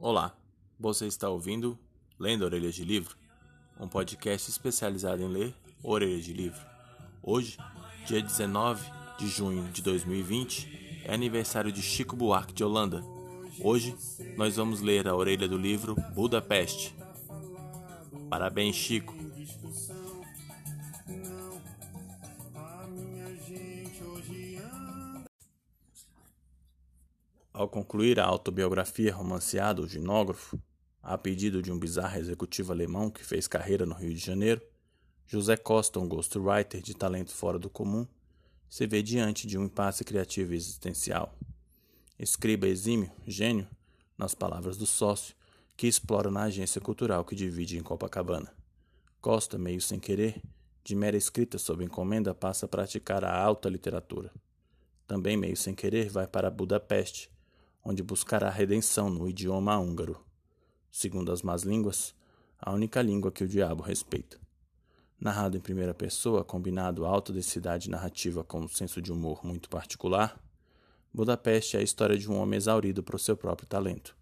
Olá, você está ouvindo Lendo Orelhas de Livro, um podcast especializado em ler Orelhas de Livro. Hoje, dia 19 de junho de 2020, é aniversário de Chico Buarque de Holanda. Hoje, nós vamos ler a orelha do livro Budapeste. Parabéns, Chico! Ao concluir a autobiografia romanceada O Ginógrafo, a pedido de um bizarro executivo alemão que fez carreira no Rio de Janeiro, José Costa, um ghostwriter de talento fora do comum, se vê diante de um impasse criativo e existencial. Escriba exímio, gênio, nas palavras do sócio, que explora na agência cultural que divide em Copacabana. Costa, meio sem querer, de mera escrita sob encomenda, passa a praticar a alta literatura. Também, meio sem querer, vai para Budapeste, onde buscará redenção no idioma húngaro, segundo as más línguas, a única língua que o diabo respeita. Narrado em primeira pessoa, combinado a autenticidade narrativa com um senso de humor muito particular, Budapeste é a história de um homem exaurido por seu próprio talento.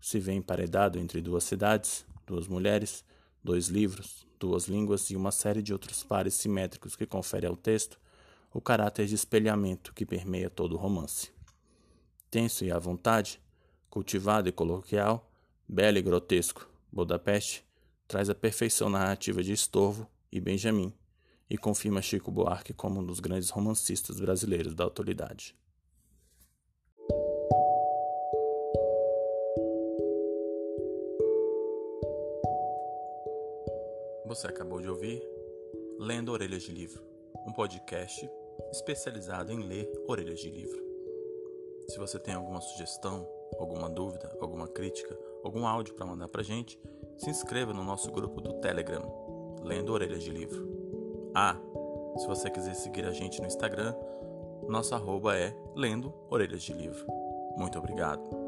Se vê emparedado entre duas cidades, duas mulheres, dois livros, duas línguas e uma série de outros pares simétricos que confere ao texto o caráter de espelhamento que permeia todo o romance tenso e à vontade, cultivado e coloquial, belo e grotesco, Budapeste traz a perfeição narrativa de Estorvo e Benjamin e confirma Chico Buarque como um dos grandes romancistas brasileiros da atualidade. Você acabou de ouvir Lendo Orelhas de Livro, um podcast especializado em ler orelhas de livro. Se você tem alguma sugestão, alguma dúvida, alguma crítica, algum áudio para mandar para gente, se inscreva no nosso grupo do Telegram, Lendo Orelhas de Livro. Ah, se você quiser seguir a gente no Instagram, nosso arroba é Lendo Orelhas de Livro. Muito obrigado.